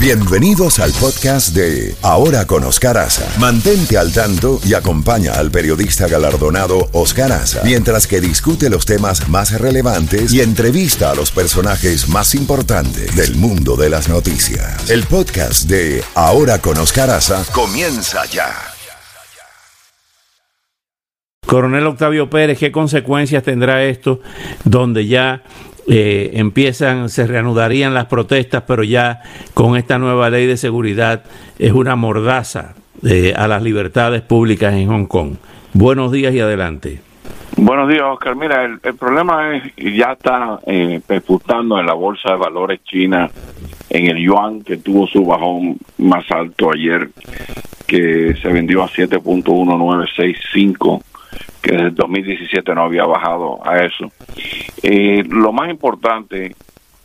Bienvenidos al podcast de Ahora con Oscar Aza. Mantente al tanto y acompaña al periodista galardonado Oscar Aza mientras que discute los temas más relevantes y entrevista a los personajes más importantes del mundo de las noticias. El podcast de Ahora con Oscar Aza comienza ya. Coronel Octavio Pérez, ¿qué consecuencias tendrá esto donde ya eh, empiezan, se reanudarían las protestas, pero ya con esta nueva ley de seguridad es una mordaza eh, a las libertades públicas en Hong Kong. Buenos días y adelante. Buenos días, Oscar. Mira, el, problema es ya está eh, en la bolsa de valores china en el yuan que tuvo su bajón más alto ayer, que se vendió a 7.1965 que desde el 2017 no había bajado a eso. Eh, lo más importante,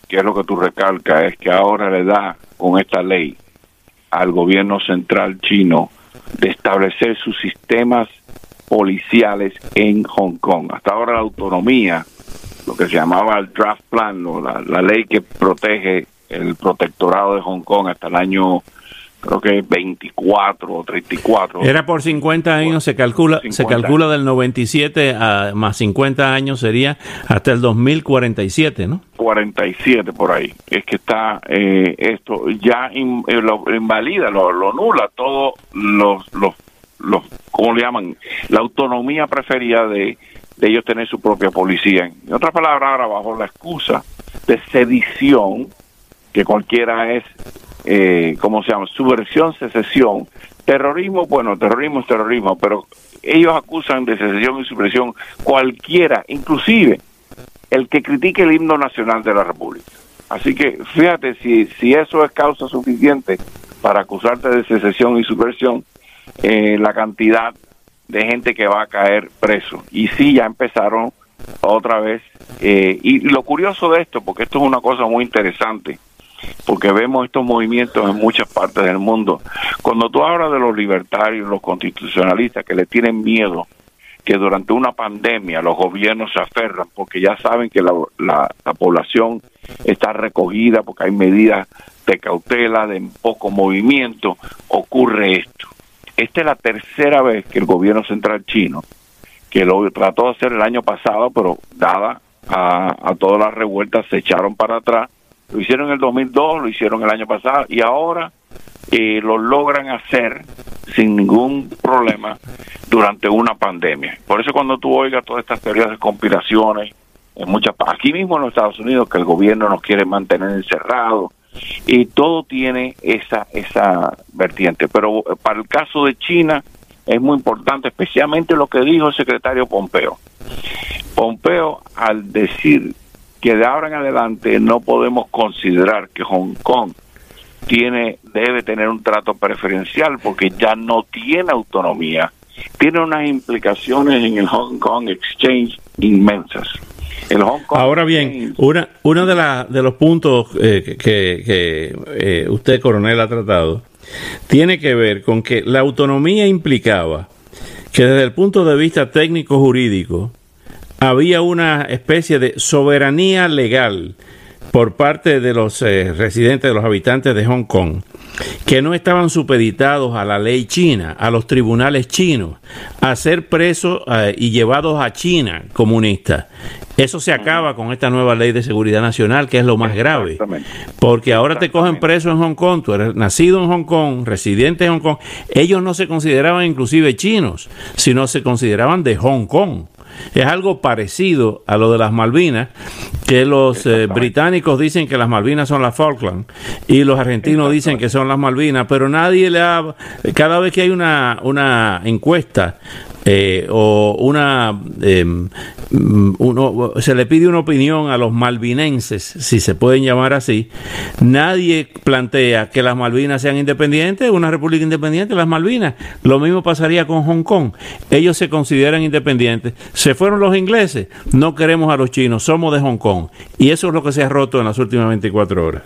que es lo que tú recalcas, es que ahora le da con esta ley al gobierno central chino de establecer sus sistemas policiales en Hong Kong. Hasta ahora la autonomía, lo que se llamaba el draft plan, la ley que protege el protectorado de Hong Kong hasta el año creo que 24 o 34. Era por 50 años, se calcula se calcula del 97 a más 50 años sería hasta el 2047, ¿no? 47 por ahí. Es que está eh, esto ya eh, lo invalida, lo, lo nula todos los, los, los, ¿cómo le llaman? La autonomía preferida de, de ellos tener su propia policía. En otras palabras, ahora bajo la excusa de sedición, que cualquiera es eh, ¿cómo se llama? Subversión, secesión. Terrorismo, bueno, terrorismo es terrorismo, pero ellos acusan de secesión y subversión cualquiera, inclusive el que critique el himno nacional de la República. Así que fíjate, si, si eso es causa suficiente para acusarte de secesión y subversión, eh, la cantidad de gente que va a caer preso. Y sí, ya empezaron otra vez. Eh, y lo curioso de esto, porque esto es una cosa muy interesante, porque vemos estos movimientos en muchas partes del mundo. Cuando tú hablas de los libertarios, los constitucionalistas que le tienen miedo que durante una pandemia los gobiernos se aferran porque ya saben que la, la, población está recogida porque hay medidas de cautela, de poco movimiento, ocurre esto. Esta es la tercera vez que el gobierno central chino, que lo trató de hacer el año pasado, pero dada a, a todas las revueltas, se echaron para atrás lo hicieron en el 2002, lo hicieron el año pasado y ahora eh, lo logran hacer sin ningún problema durante una pandemia. Por eso cuando tú oigas todas estas teorías de conspiraciones, en muchas aquí mismo en los Estados Unidos que el gobierno nos quiere mantener encerrados y todo tiene esa esa vertiente. Pero eh, para el caso de China es muy importante, especialmente lo que dijo el secretario Pompeo. Pompeo al decir que de ahora en adelante no podemos considerar que Hong Kong tiene debe tener un trato preferencial porque ya no tiene autonomía. Tiene unas implicaciones en el Hong Kong Exchange inmensas. Ahora bien, una, uno de, la, de los puntos eh, que, que eh, usted, coronel, ha tratado tiene que ver con que la autonomía implicaba que desde el punto de vista técnico-jurídico, había una especie de soberanía legal por parte de los eh, residentes, de los habitantes de Hong Kong, que no estaban supeditados a la ley china, a los tribunales chinos, a ser presos eh, y llevados a China comunista. Eso se acaba con esta nueva ley de seguridad nacional, que es lo más grave. Porque ahora te cogen preso en Hong Kong, tú eres nacido en Hong Kong, residente en Hong Kong. Ellos no se consideraban inclusive chinos, sino se consideraban de Hong Kong. Es algo parecido a lo de las Malvinas, que los eh, británicos dicen que las Malvinas son las Falkland y los argentinos dicen que son las Malvinas, pero nadie le ha... Cada vez que hay una, una encuesta eh, o una em, uno, se le pide una opinión a los malvinenses, si se pueden llamar así, nadie plantea que las Malvinas sean independientes, una república independiente, las Malvinas. Lo mismo pasaría con Hong Kong. Ellos se consideran independientes. Se fueron los ingleses, no queremos a los chinos, somos de Hong Kong. Y eso es lo que se ha roto en las últimas 24 horas.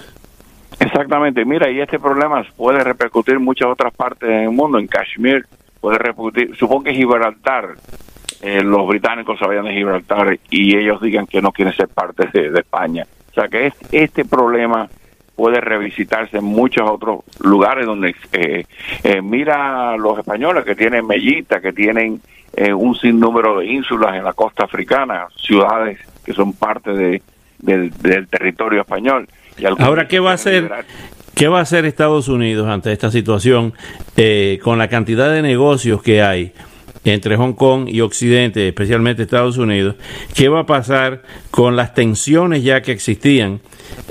Exactamente, mira, y este problema puede repercutir en muchas otras partes del mundo, en Kashmir, puede repercutir, supongo que Gibraltar, eh, los británicos se vayan de Gibraltar y ellos digan que no quieren ser parte de, España. O sea que es, este problema puede revisitarse en muchos otros lugares donde eh, eh, mira los españoles que tienen Mellita, que tienen eh, un sinnúmero de ínsulas en la costa africana, ciudades que son parte de, del, territorio español. Ahora, ¿qué va a hacer? ¿Qué va a hacer Estados Unidos ante esta situación con la cantidad de negocios que hay entre Hong Kong y Occidente, especialmente Estados Unidos? ¿Qué va a pasar con las tensiones ya que existían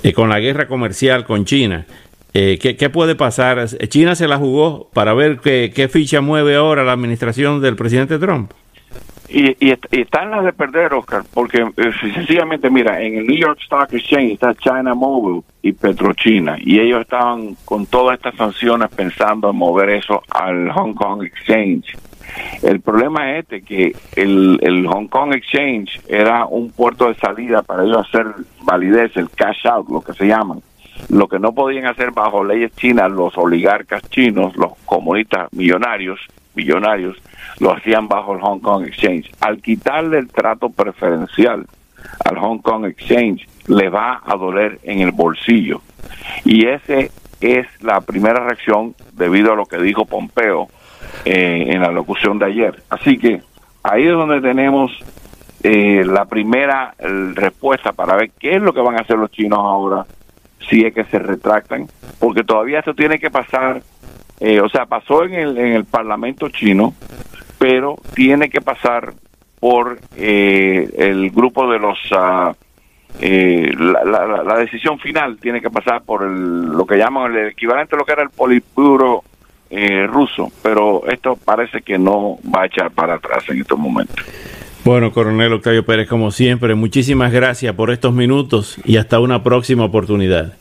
eh, con la guerra comercial con China. Eh, ¿qué, puede pasar? China se la jugó para ver qué, ficha mueve ahora la administración del presidente Trump. Y, y, están las de perder, Oscar, porque eh, sencillamente, mira, en el New York Stock Exchange está China Mobile y Petrochina, y ellos estaban con todas estas sanciones pensando en mover eso al Hong Kong Exchange. El problema es este, que el, el Hong Kong Exchange era un puerto de salida para ellos hacer validez, el cash out, lo que se llaman. Lo que no podían hacer bajo leyes chinas los oligarcas chinos, los comunistas millonarios, millonarios, lo hacían bajo el Hong Kong Exchange. Al quitarle el trato preferencial al Hong Kong Exchange, le va a doler en el bolsillo. Y ese es la primera reacción debido a lo que dijo Pompeo eh, en la locución de ayer. Así que ahí es donde tenemos eh, la primera respuesta para ver qué es lo que van a hacer los chinos ahora si es que se retractan, porque todavía esto tiene que pasar, eh, o sea, pasó en el, en el Parlamento chino, pero tiene que pasar por el grupo de los... Uh, la, decisión final tiene que pasar por lo que llaman el equivalente a lo que era el Politburo eh, ruso, pero esto parece que no va a echar para atrás en estos momentos. Bueno, coronel Octavio Pérez, como siempre, muchísimas gracias por estos minutos y hasta una próxima oportunidad.